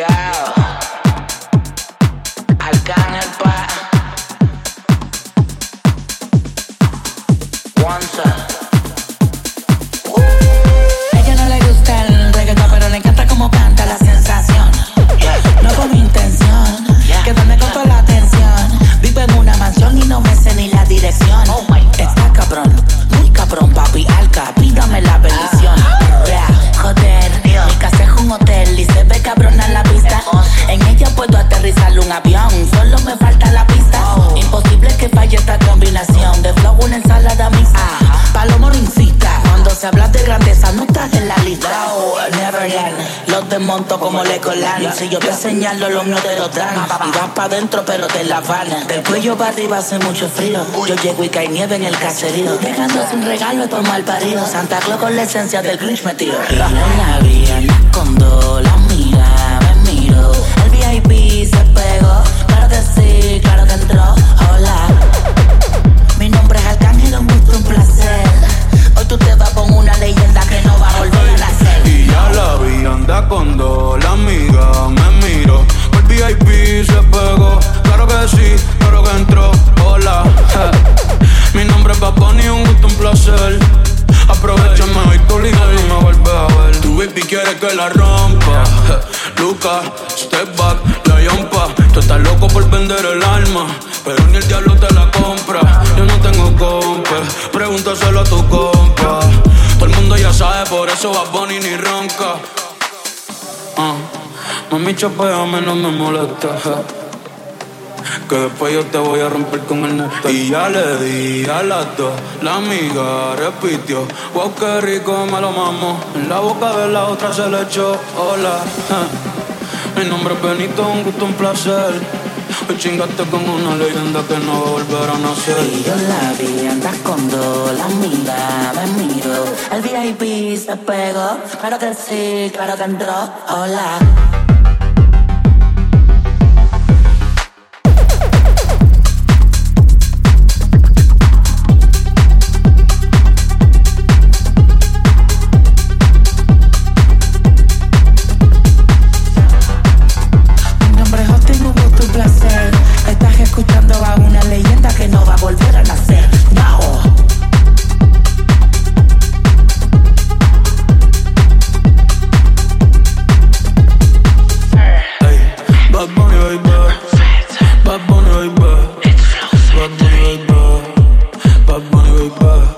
A ella no le gusta el reggaetón, pero le encanta como canta la sensación. No con mi intención, quedarme con toda la atención. Vivo en una mansión y no me sé ni la dirección. Está cabrón, muy cabrón, papi, alca, pídame la bendición. Mi casa es un hotel y se ve cabrona la Si yo te señalo, los míos te lo dan. Y vas pa' adentro, pero te la van. Del cuello para arriba hace mucho frío. Yo llego y cae nieve en el caserío. Dejándose un regalo de mal parido. Santa Claus con la esencia del Grinch metido. La vida con dos, baby quiere que la rompa. Lucas, step back, la yompa. Tú estás loco por vender el alma, pero ni el diablo te la compra. Yo no tengo compa, pregúntaselo a tu compa. Todo el mundo ya sabe, por eso va Bonnie ni ronca. Uh, mami, chapeame, no me molesta. Que después yo te voy a romper con el neto. Y ya le di a las dos. La amiga repitió. Wow, qué rico me lo mamo. En la boca de la otra se le echó. Hola. Mi nombre es Benito, un gusto, un placer. Hoy chingaste con una leyenda que no va a volver a nacer. Y yo la vi, andas con dos, la mira, me miro. El VIP se pegó, claro que sí, claro que entró. Hola. goodbye